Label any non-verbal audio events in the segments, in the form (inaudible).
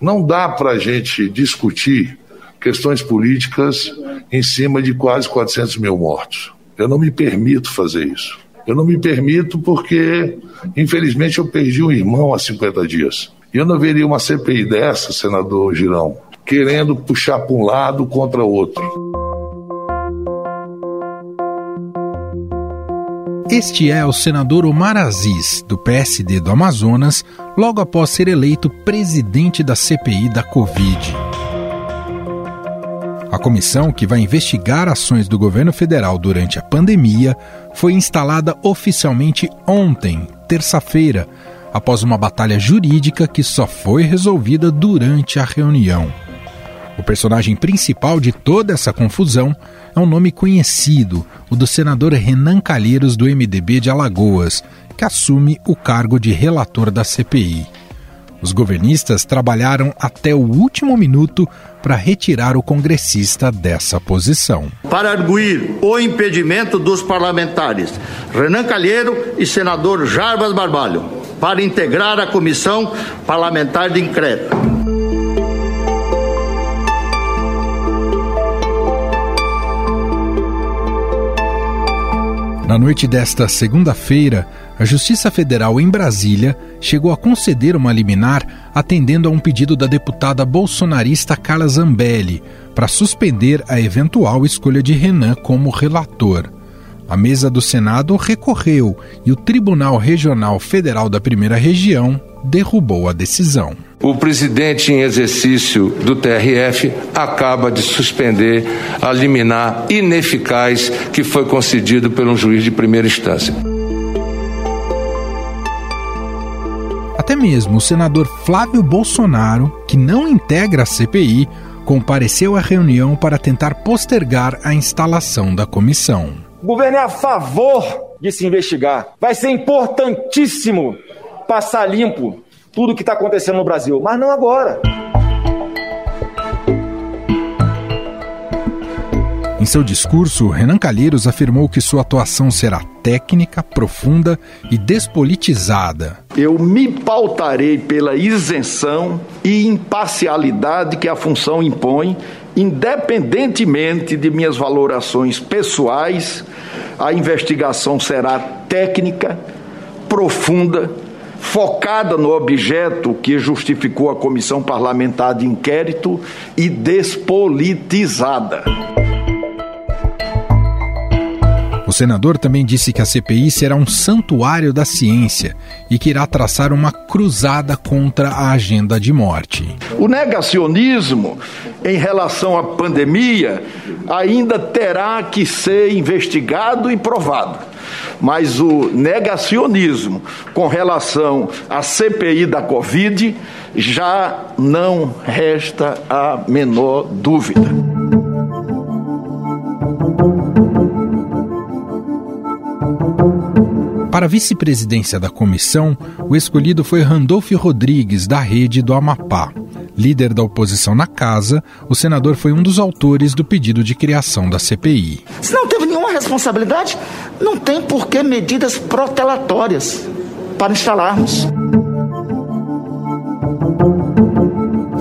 Não dá para a gente discutir questões políticas em cima de quase 400 mil mortos. Eu não me permito fazer isso. Eu não me permito porque, infelizmente, eu perdi um irmão há 50 dias. E eu não veria uma CPI dessa, senador Girão, querendo puxar para um lado contra outro. Este é o senador Omar Aziz, do PSD do Amazonas, logo após ser eleito presidente da CPI da Covid. A comissão que vai investigar ações do governo federal durante a pandemia foi instalada oficialmente ontem, terça-feira, após uma batalha jurídica que só foi resolvida durante a reunião. O personagem principal de toda essa confusão é um nome conhecido, o do senador Renan Calheiros do MDB de Alagoas, que assume o cargo de relator da CPI. Os governistas trabalharam até o último minuto para retirar o congressista dessa posição. Para arguir o impedimento dos parlamentares Renan Calheiro e senador Jarbas Barbalho, para integrar a comissão parlamentar de inquérito. Na noite desta segunda-feira, a Justiça Federal em Brasília chegou a conceder uma liminar atendendo a um pedido da deputada bolsonarista Carla Zambelli para suspender a eventual escolha de Renan como relator. A mesa do Senado recorreu e o Tribunal Regional Federal da Primeira Região derrubou a decisão. O presidente em exercício do TRF acaba de suspender a liminar ineficaz que foi concedido por um juiz de primeira instância. Até mesmo o senador Flávio Bolsonaro, que não integra a CPI, compareceu à reunião para tentar postergar a instalação da comissão. O governo é a favor de se investigar. Vai ser importantíssimo passar limpo tudo o que está acontecendo no Brasil, mas não agora. Em seu discurso, Renan Calheiros afirmou que sua atuação será técnica, profunda e despolitizada. Eu me pautarei pela isenção e imparcialidade que a função impõe, independentemente de minhas valorações pessoais. A investigação será técnica, profunda focada no objeto que justificou a comissão parlamentar de inquérito e despolitizada. O senador também disse que a CPI será um santuário da ciência e que irá traçar uma cruzada contra a agenda de morte. O negacionismo em relação à pandemia ainda terá que ser investigado e provado. Mas o negacionismo com relação à CPI da Covid já não resta a menor dúvida. Para a vice-presidência da comissão, o escolhido foi Randolfo Rodrigues, da Rede do Amapá. Líder da oposição na casa, o senador foi um dos autores do pedido de criação da CPI. Se não teve responsabilidade, não tem por que medidas protelatórias para instalarmos.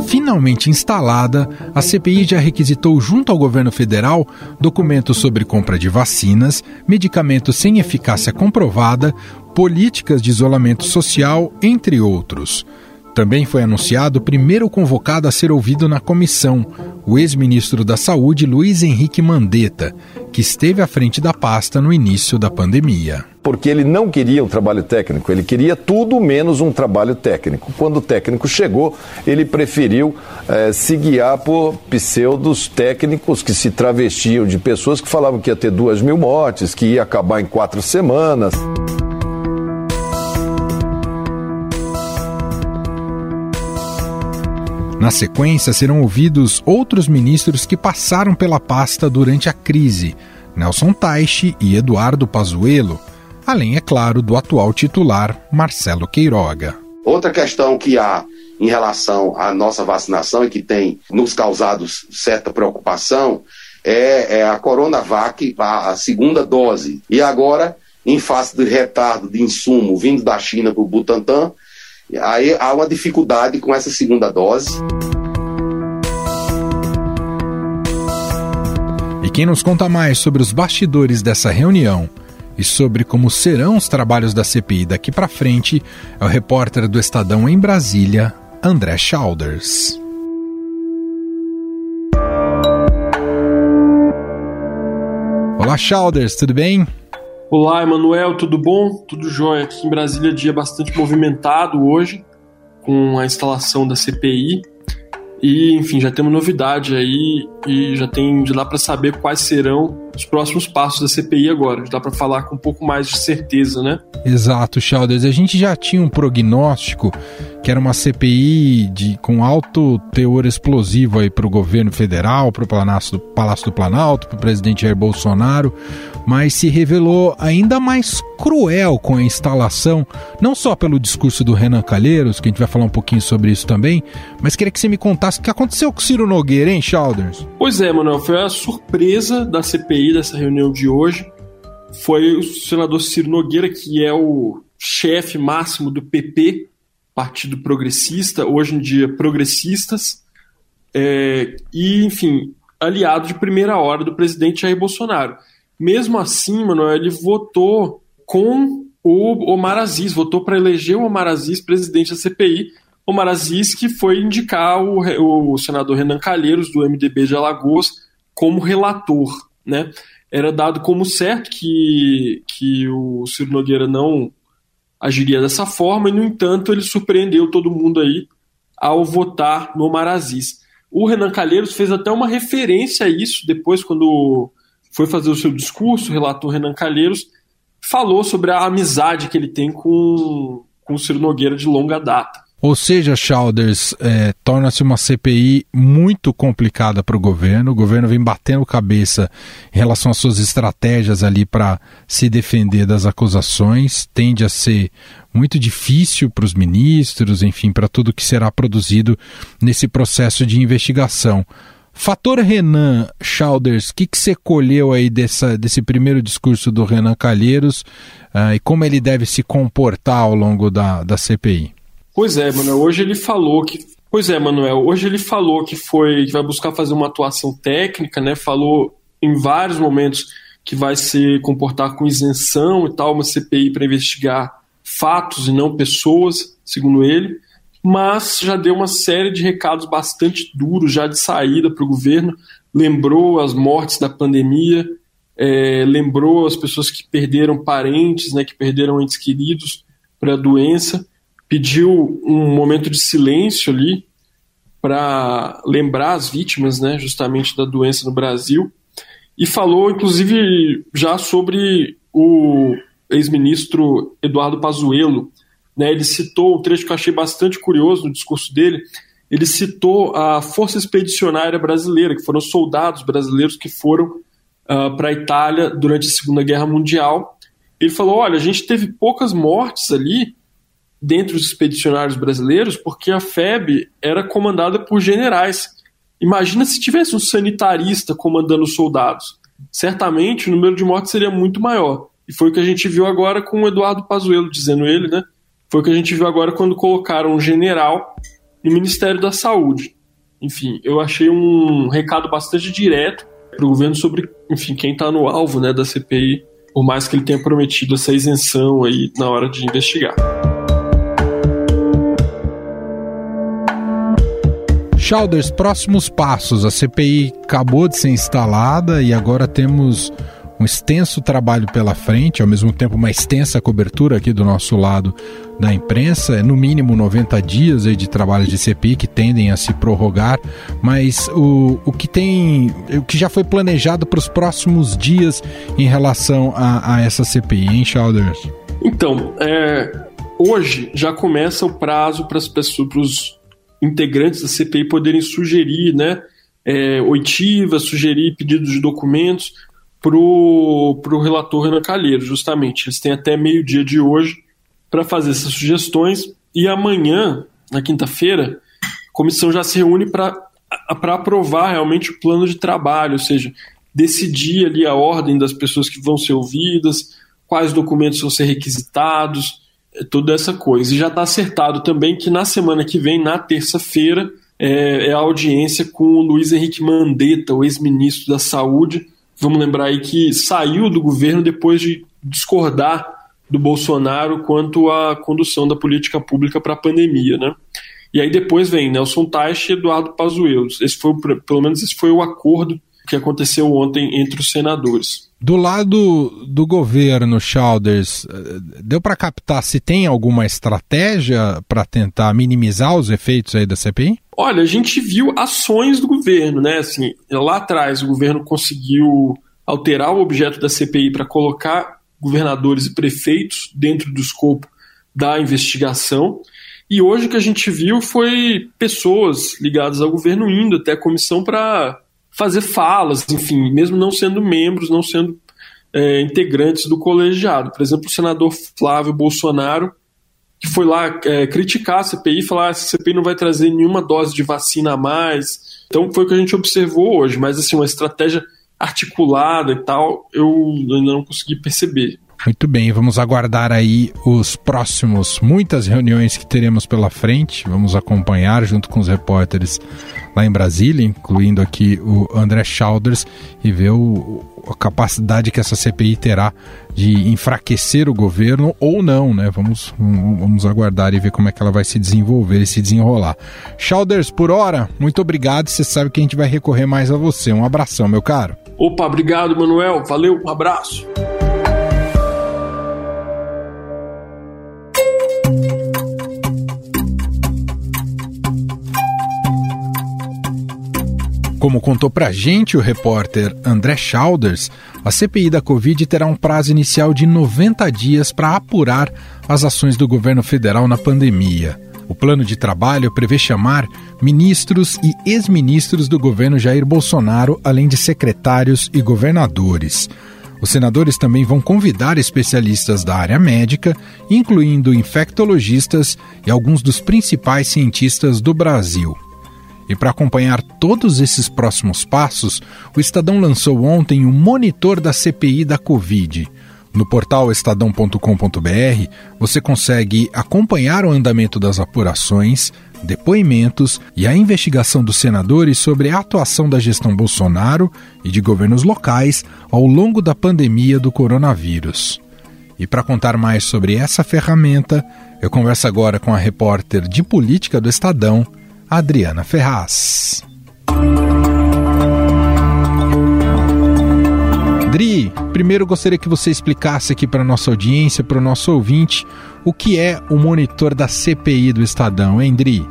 Finalmente instalada, a CPI já requisitou junto ao governo federal documentos sobre compra de vacinas, medicamentos sem eficácia comprovada, políticas de isolamento social, entre outros. Também foi anunciado o primeiro convocado a ser ouvido na comissão, o ex-ministro da Saúde Luiz Henrique Mandetta, que esteve à frente da pasta no início da pandemia. Porque ele não queria um trabalho técnico, ele queria tudo menos um trabalho técnico. Quando o técnico chegou, ele preferiu eh, se guiar por pseudos técnicos que se travestiam de pessoas que falavam que ia ter duas mil mortes, que ia acabar em quatro semanas. Na sequência, serão ouvidos outros ministros que passaram pela pasta durante a crise, Nelson Taixe e Eduardo Pazuello, além, é claro, do atual titular, Marcelo Queiroga. Outra questão que há em relação à nossa vacinação e que tem nos causado certa preocupação é, é a Coronavac, a, a segunda dose. E agora, em face do retardo de insumo vindo da China para o Butantan, Aí há uma dificuldade com essa segunda dose. E quem nos conta mais sobre os bastidores dessa reunião e sobre como serão os trabalhos da CPI daqui para frente é o repórter do Estadão em Brasília, André Schauders. Olá, Schauders, tudo bem? Olá, Emanuel, tudo bom? Tudo jóia. Aqui em Brasília, dia bastante movimentado hoje, com a instalação da CPI. E, enfim, já temos novidade aí e já tem de lá para saber quais serão os próximos passos da CPI agora. Já dá para falar com um pouco mais de certeza, né? Exato, Chalders. A gente já tinha um prognóstico que era uma CPI de, com alto teor explosivo aí para o governo federal, para o Palácio do, Planalto, para o presidente Jair Bolsonaro, mas se revelou ainda mais cruel com a instalação, não só pelo discurso do Renan Calheiros, que a gente vai falar um pouquinho sobre isso também, mas queria que você me contasse o que aconteceu com Ciro Nogueira, hein, Chalders? Pois é, Manuel, foi a surpresa da CPI dessa reunião de hoje. Foi o senador Ciro Nogueira, que é o chefe máximo do PP, Partido Progressista, hoje em dia progressistas, é, e, enfim, aliado de primeira hora do presidente Jair Bolsonaro. Mesmo assim, Manuel, ele votou com o Omar Aziz, votou para eleger o Omar Aziz presidente da CPI. Omar Aziz que foi indicar o, o senador Renan Calheiros, do MDB de Alagoas, como relator. Né? Era dado como certo que, que o Ciro Nogueira não agiria dessa forma, e, no entanto, ele surpreendeu todo mundo aí ao votar no Omar Aziz. O Renan Calheiros fez até uma referência a isso depois, quando foi fazer o seu discurso, o relator Renan Calheiros falou sobre a amizade que ele tem com, com o Ciro Nogueira de longa data. Ou seja, Chalders, é, torna-se uma CPI muito complicada para o governo. O governo vem batendo cabeça em relação às suas estratégias ali para se defender das acusações. Tende a ser muito difícil para os ministros, enfim, para tudo que será produzido nesse processo de investigação. Fator Renan Chalders, o que, que você colheu aí dessa, desse primeiro discurso do Renan Calheiros uh, e como ele deve se comportar ao longo da, da CPI? Pois é, Manuel, hoje ele falou que. Pois é, Manuel, hoje ele falou que foi que vai buscar fazer uma atuação técnica, né? Falou em vários momentos que vai se comportar com isenção e tal, uma CPI para investigar fatos e não pessoas, segundo ele mas já deu uma série de recados bastante duros já de saída para o governo, lembrou as mortes da pandemia, é, lembrou as pessoas que perderam parentes, né, que perderam entes queridos para a doença, pediu um momento de silêncio ali para lembrar as vítimas, né, justamente da doença no Brasil, e falou inclusive já sobre o ex-ministro Eduardo Pazuello, né, ele citou um trecho que eu achei bastante curioso no discurso dele. Ele citou a Força Expedicionária Brasileira, que foram soldados brasileiros que foram uh, ah, para a Itália durante a Segunda Guerra Mundial. Ele falou: olha, a gente teve poucas mortes ali dentre os expedicionários brasileiros, porque a FEB era comandada por generais. Imagina se tivesse um sanitarista comandando os soldados. Certamente o número de mortes seria muito maior. E foi o que a gente viu agora com o Eduardo Pazuello, dizendo ele, né? Foi o que a gente viu agora quando colocaram um general no Ministério da Saúde. Enfim, eu achei um recado bastante direto para o governo sobre, enfim, quem está no alvo né, da CPI, por mais que ele tenha prometido essa isenção aí na hora de investigar. Chalders, próximos passos. A CPI acabou de ser instalada e agora temos um extenso trabalho pela frente, ao mesmo tempo uma extensa cobertura aqui do nosso lado da imprensa, é no mínimo 90 dias de trabalho de CPI que tendem a se prorrogar, mas o, o que tem, o que já foi planejado para os próximos dias em relação a, a essa CPI, hein, Chalders? Então, é, hoje já começa o prazo para as pessoas, para os integrantes da CPI poderem sugerir, né, é, oitivas, sugerir pedidos de documentos pro, pro relator Renan Calheiro, justamente. Eles têm até meio-dia de hoje para fazer essas sugestões e amanhã, na quinta-feira, a comissão já se reúne para aprovar realmente o plano de trabalho, ou seja, decidir ali a ordem das pessoas que vão ser ouvidas, quais documentos vão ser requisitados, toda essa coisa. E já está acertado também que na semana que vem, na terça-feira, é, é, a audiência com o Luiz Henrique Mandetta, o ex-ministro da Saúde. Vamos lembrar aí que saiu do governo depois de discordar do Bolsonaro quanto à condução da política pública para a pandemia, né? E aí depois vem Nelson Teich e Eduardo Pazuello. Esse foi, pelo menos esse foi o acordo que aconteceu ontem entre os senadores. Do lado do governo, Chalders, eh, deu para captar se tem alguma estratégia para tentar minimizar os efeitos aí da CPI? Olha, a gente viu ações do governo, né? Assim, lá atrás o governo conseguiu alterar o objeto da CPI para colocar governadores e prefeitos dentro do escopo da investigação. E hoje o que a gente viu foi pessoas ligadas ao governo indo até a comissão para fazer falas, enfim, mesmo não sendo membros, não sendo é, integrantes do colegiado. Por exemplo, o senador Flávio Bolsonaro, que foi lá é, criticar a CPI, falar que ah, a CPI não vai trazer nenhuma dose de vacina a mais. Então foi o que a gente observou hoje, mas assim, uma estratégia articulada e tal, eu ainda não consegui perceber. Muito bem, vamos aguardar aí os próximos, muitas reuniões que teremos pela frente. Vamos acompanhar junto com os repórteres lá em Brasília, incluindo aqui o André Schauders, e ver o, a capacidade que essa CPI terá de enfraquecer o governo ou não, né? Vamos, vamos aguardar e ver como é que ela vai se desenvolver e se desenrolar. Schauders, por hora, muito obrigado. Você sabe que a gente vai recorrer mais a você. Um abração, meu caro. Opa, obrigado, Manuel. Valeu, um abraço. Como contou pra gente o repórter André Schauders, a CPI da Covid terá um prazo inicial de 90 dias para apurar as ações do governo federal na pandemia. O plano de trabalho prevê chamar ministros e ex-ministros do governo Jair Bolsonaro, além de secretários e governadores. Os senadores também vão convidar especialistas da área médica, incluindo infectologistas e alguns dos principais cientistas do Brasil. E para acompanhar todos esses próximos passos, o Estadão lançou ontem o monitor da CPI da Covid. No portal estadão.com.br, você consegue acompanhar o andamento das apurações, depoimentos e a investigação dos senadores sobre a atuação da gestão Bolsonaro e de governos locais ao longo da pandemia do coronavírus. E para contar mais sobre essa ferramenta, eu converso agora com a repórter de política do Estadão, Adriana Ferraz. Dri, primeiro gostaria que você explicasse aqui para nossa audiência, para o nosso ouvinte, o que é o monitor da CPI do Estadão, hein, Dri?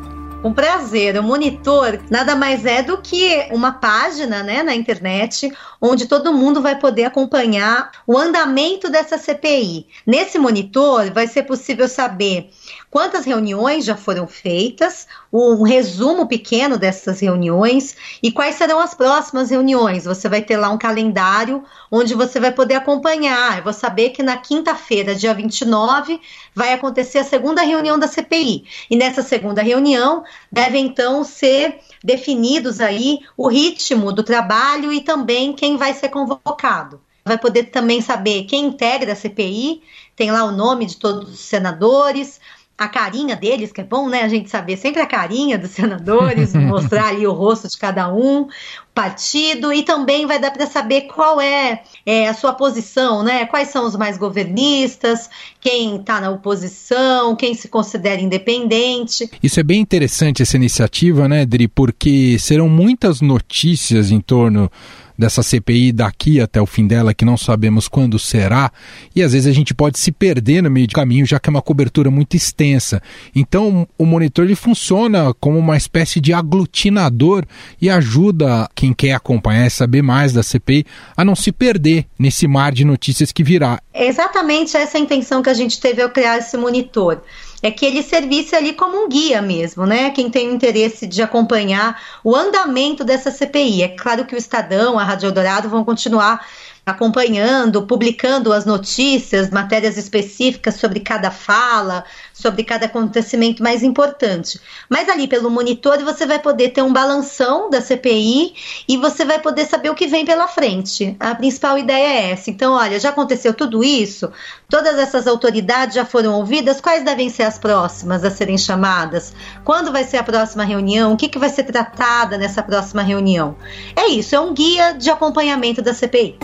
Um prazer. O monitor nada mais é do que uma página né, na internet onde todo mundo vai poder acompanhar o andamento dessa CPI. Nesse monitor vai ser possível saber quantas reuniões já foram feitas, um resumo pequeno dessas reuniões e quais serão as próximas reuniões. Você vai ter lá um calendário onde você vai poder acompanhar. Eu vou saber que na quinta-feira, dia 29, vai acontecer a segunda reunião da CPI. E nessa segunda reunião deve então ser definidos aí o ritmo do trabalho e também quem vai ser convocado vai poder também saber quem integra a CPI, tem lá o nome de todos os senadores, a carinha deles, que é bom, né? A gente saber sempre a carinha dos senadores, (laughs) mostrar ali o rosto de cada um, partido, e também vai dar para saber qual é, é, a sua posição, né? Quais são os mais governistas, quem está na oposição, quem se considera independente. Isso é bem interessante essa iniciativa, né, Dri? Porque serão muitas notícias em torno dessa CPI daqui até o fim dela, que não sabemos quando será, e às vezes a gente pode se perder no meio do caminho, já que é uma cobertura muito extensa. Então, o monitor ele funciona como uma espécie de aglutinador e ajuda quem quer acompanhar e saber mais da CPI a não se perder nesse mar de notícias que virá. É exatamente essa a intenção que a gente teve ao criar esse monitor é que ele servisse ali como um guia mesmo, né? Quem tem o interesse de acompanhar o andamento dessa CPI. É claro que o Estadão, a Rádio Eldorado vão continuar acompanhando, publicando as notícias, matérias específicas sobre cada fala, sobre cada acontecimento mais importante. Mas ali pelo monitor você vai poder ter um balanção da CPI e você vai poder saber o que vem pela frente. A principal ideia é essa. Então, olha, já aconteceu tudo isso, todas essas autoridades já foram ouvidas, quais devem ser as próximas a serem chamadas? Quando vai ser a próxima reunião? O que, que vai ser tratada nessa próxima reunião? É isso, é um guia de acompanhamento da CPI.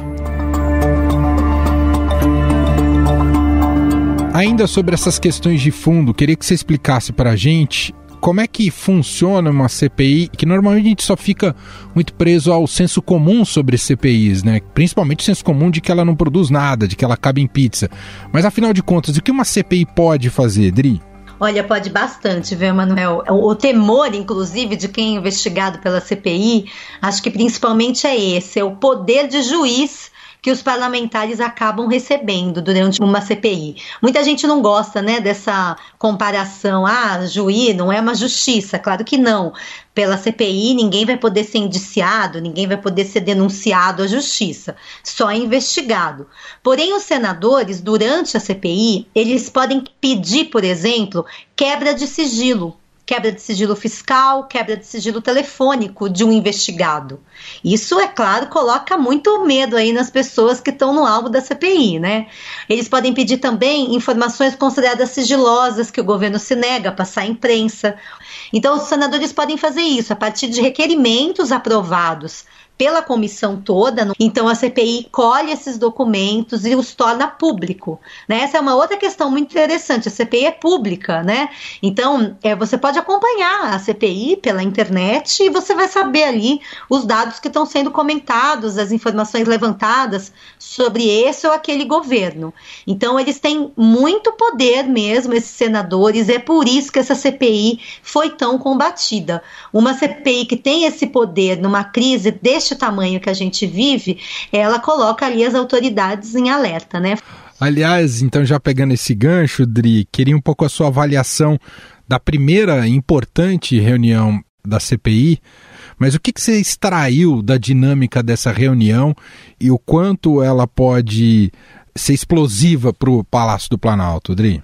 Ainda sobre essas questões de fundo, queria que você explicasse para a gente como é que funciona uma CPI, que normalmente a gente só fica muito preso ao senso comum sobre CPIs, né? Principalmente o senso comum de que ela não produz nada, de que ela cabe em pizza. Mas afinal de contas, o que uma CPI pode fazer, Dri? Olha, pode bastante, viu, Manuel? O temor, inclusive, de quem é investigado pela CPI, acho que principalmente é esse: é o poder de juiz que os parlamentares acabam recebendo durante uma CPI. Muita gente não gosta, né, dessa comparação. Ah, juiz não é uma justiça. Claro que não. Pela CPI, ninguém vai poder ser indiciado, ninguém vai poder ser denunciado à justiça, só investigado. Porém, os senadores, durante a CPI, eles podem pedir, por exemplo, quebra de sigilo quebra de sigilo fiscal, quebra de sigilo telefônico de um investigado. Isso, é claro, coloca muito medo aí nas pessoas que estão no alvo da CPI, né? Eles podem pedir também informações consideradas sigilosas que o governo se nega a passar à imprensa. Então, os senadores podem fazer isso a partir de requerimentos aprovados pela comissão toda. Então a CPI colhe esses documentos e os torna público. Né? Essa é uma outra questão muito interessante. A CPI é pública, né? Então é, você pode acompanhar a CPI pela internet e você vai saber ali os dados que estão sendo comentados, as informações levantadas sobre esse ou aquele governo. Então eles têm muito poder mesmo, esses senadores. É por isso que essa CPI foi tão combatida. Uma CPI que tem esse poder numa crise deste deste tamanho que a gente vive, ela coloca ali as autoridades em alerta, né? Aliás, então já pegando esse gancho, Dri, queria um pouco a sua avaliação da primeira importante reunião da CPI. Mas o que, que você extraiu da dinâmica dessa reunião e o quanto ela pode ser explosiva para o Palácio do Planalto, Dri?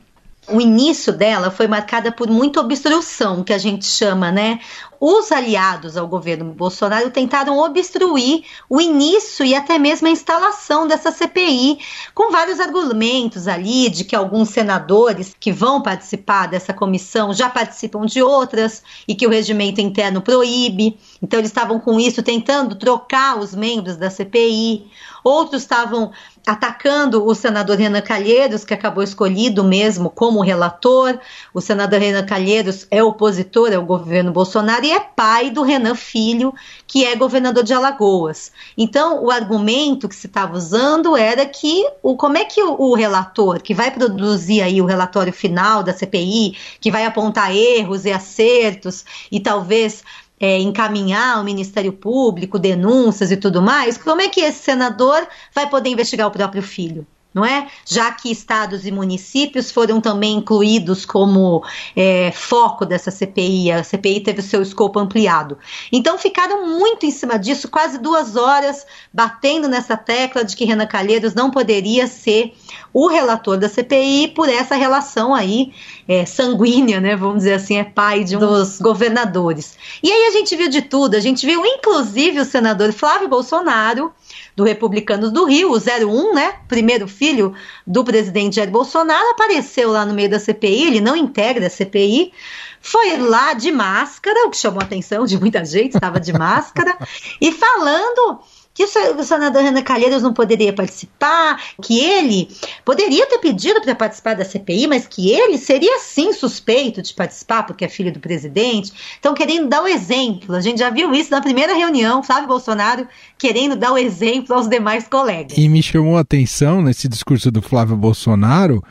O início dela foi marcada por muita obstrução, que a gente chama, né? os aliados ao governo Bolsonaro tentaram obstruir o início e até mesmo a instalação dessa CPI, com vários argumentos ali de que alguns senadores que vão participar dessa comissão já participam de outras e que o regimento interno proíbe. Então, eles estavam com isso tentando trocar os membros da CPI. Outros estavam atacando o senador Renan Calheiros, que acabou escolhido mesmo como relator. O senador Renan Calheiros é opositor ao governo Bolsonaro é pai do Renan Filho, que é governador de Alagoas. Então, o argumento que se estava usando era que o, como é que o, o, relator, que vai produzir aí o relatório final da CPI, que vai apontar erros e acertos e talvez é, encaminhar ao Ministério Público denúncias e tudo mais, como é que esse senador vai poder investigar o próprio filho? Não é? Já que estados e municípios foram também incluídos como é, foco dessa CPI, a CPI teve o seu escopo ampliado. Então ficaram muito em cima disso, quase duas horas batendo nessa tecla de que Renan Calheiros não poderia ser o relator da CPI por essa relação aí é, sanguínea, né? Vamos dizer assim, é pai de um dos governadores. E aí a gente viu de tudo, a gente viu inclusive o senador Flávio Bolsonaro do Republicanos do Rio, o 01, né? Primeiro filho do presidente Jair Bolsonaro, apareceu lá no meio da CPI, ele não integra a CPI, foi lá de máscara, o que chamou a atenção de muita gente, estava de máscara, (laughs) e falando que o senador Renan Calheiros não poderia participar, que ele poderia ter pedido para participar da CPI, mas que ele seria sim suspeito de participar, porque é filho do presidente. Então, querendo dar o exemplo, a gente já viu isso na primeira reunião, Flávio Bolsonaro querendo dar o exemplo aos demais colegas. E me chamou a atenção nesse discurso do Flávio Bolsonaro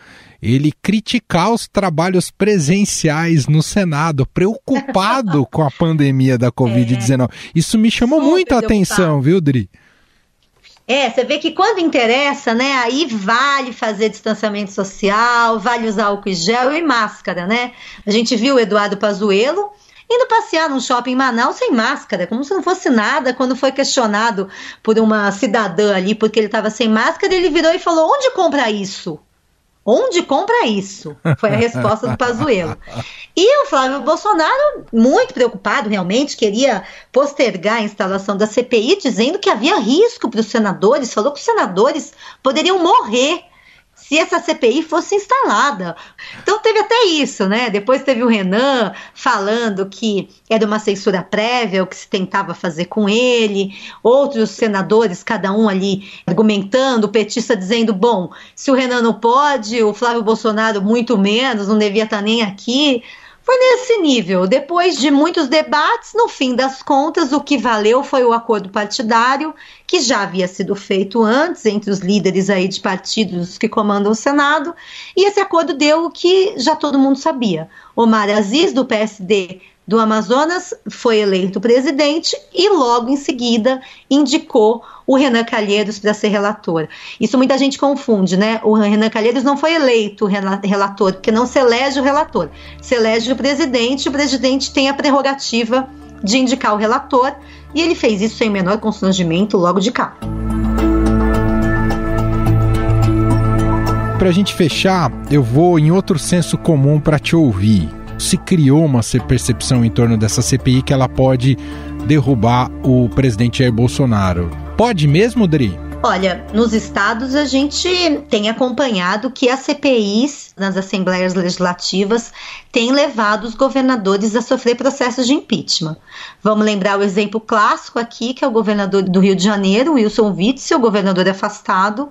ele criticar os trabalhos presenciais no Senado, preocupado (laughs) com a pandemia da Covid-19. É. Isso me chamou Super muito a atenção, viu, Dri? É, você vê que quando interessa, né, aí vale fazer distanciamento social, vale usar álcool e gel e máscara, né? A gente viu o Eduardo Pazuello, indo passear num shopping em Manaus sem máscara, como se não fosse nada. Quando foi questionado por uma cidadã ali porque ele estava sem máscara, ele virou e falou: Onde compra isso? Onde compra isso? Foi a resposta do Pazuello. E o Flávio Bolsonaro, muito preocupado, realmente, queria postergar a instalação da CPI, dizendo que havia risco para os senadores, falou que os senadores poderiam morrer se essa CPI fosse instalada. Então teve até isso, né? Depois teve o Renan falando que era uma censura prévia, o que se tentava fazer com ele, outros senadores, cada um ali argumentando, o petista dizendo: bom, se o Renan não pode, o Flávio Bolsonaro muito menos, não devia estar nem aqui. Foi nesse nível. Depois de muitos debates, no fim das contas, o que valeu foi o acordo partidário, que já havia sido feito antes entre os líderes aí de partidos que comandam o Senado, e esse acordo deu o que já todo mundo sabia. Omar Aziz, do PSD, do Amazonas foi eleito presidente e logo em seguida indicou o Renan Calheiros para ser relator. Isso muita gente confunde, né? O Renan Calheiros não foi eleito relator, porque não se elege o relator, se elege o presidente, o presidente tem a prerrogativa de indicar o relator e ele fez isso sem menor constrangimento logo de cá. Para a gente fechar, eu vou em outro senso comum para te ouvir se criou uma percepção em torno dessa CPI que ela pode derrubar o presidente Jair Bolsonaro. Pode mesmo, Dri? Olha, nos estados a gente tem acompanhado que as CPIs nas assembleias legislativas têm levado os governadores a sofrer processos de impeachment. Vamos lembrar o exemplo clássico aqui, que é o governador do Rio de Janeiro, Wilson Witzel, governador afastado,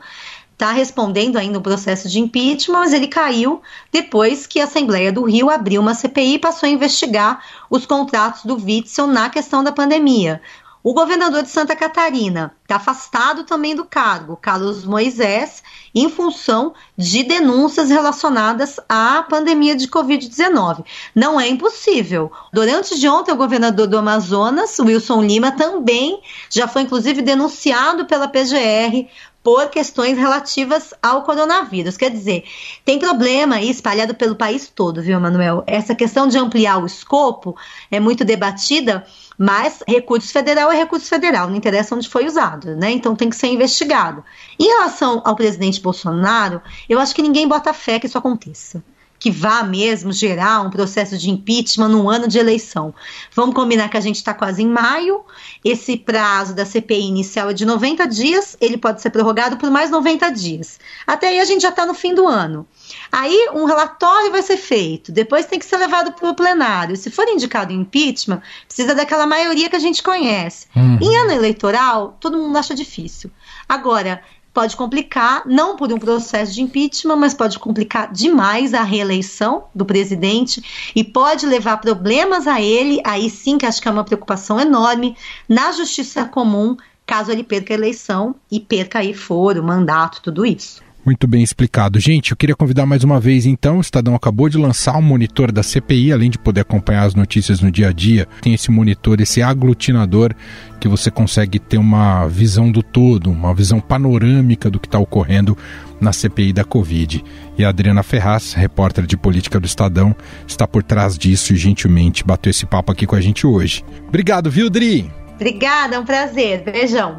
está respondendo ainda o processo de impeachment, mas ele caiu depois que a Assembleia do Rio abriu uma CPI e passou a investigar os contratos do Witzel na questão da pandemia. O governador de Santa Catarina está afastado também do cargo, Carlos Moisés, em função de denúncias relacionadas à pandemia de Covid-19. Não é impossível. Durante de ontem, o governador do Amazonas, Wilson Lima, também já foi inclusive denunciado pela PGR por questões relativas ao coronavírus. Quer dizer, tem problema aí espalhado pelo país todo, viu, Manuel? Essa questão de ampliar o escopo é muito debatida, mas recurso federal é recurso federal, não interessa onde foi usado, né? Então tem que ser investigado. Em relação ao presidente Bolsonaro, eu acho que ninguém bota fé que isso aconteça que vá mesmo gerar um processo de impeachment no ano de eleição. Vamos combinar que a gente está quase em maio, esse prazo da CPI inicial é de 90 dias, ele pode ser prorrogado por mais 90 dias. Até aí a gente já está no fim do ano. Aí um relatório vai ser feito, depois tem que ser levado para o plenário. Se for indicado impeachment, precisa daquela maioria que a gente conhece. Uhum. Em ano eleitoral, todo mundo acha difícil. Agora, pode complicar, não por um processo de impeachment, mas pode complicar demais a reeleição do presidente e pode levar problemas a ele, aí sim que acho que é uma preocupação enorme, na justiça comum, caso ele perca a eleição e perca aí foro, mandato, tudo isso. Muito bem explicado. Gente, eu queria convidar mais uma vez, então, o Estadão acabou de lançar um monitor da CPI, além de poder acompanhar as notícias no dia a dia, tem esse monitor, esse aglutinador, que você consegue ter uma visão do todo, uma visão panorâmica do que está ocorrendo na CPI da Covid. E a Adriana Ferraz, repórter de política do Estadão, está por trás disso e gentilmente bateu esse papo aqui com a gente hoje. Obrigado, viu, Dri? Obrigada, é um prazer. Beijão.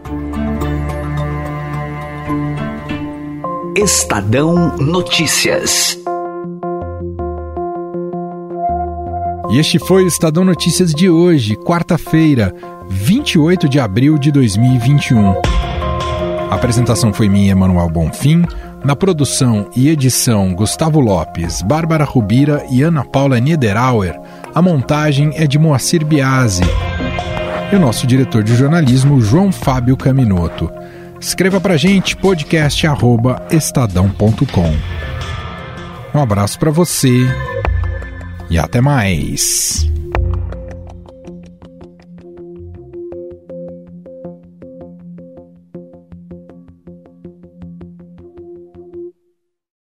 Estadão Notícias. E este foi o Estadão Notícias de hoje, quarta-feira, 28 de abril de 2021. A apresentação foi minha, Emanuel Bonfim. Na produção e edição, Gustavo Lopes, Bárbara Rubira e Ana Paula Niederauer. A montagem é de Moacir Biasi. E o nosso diretor de jornalismo, João Fábio Caminoto. Escreva pra gente podcast@estadão.com. Um abraço para você e até mais.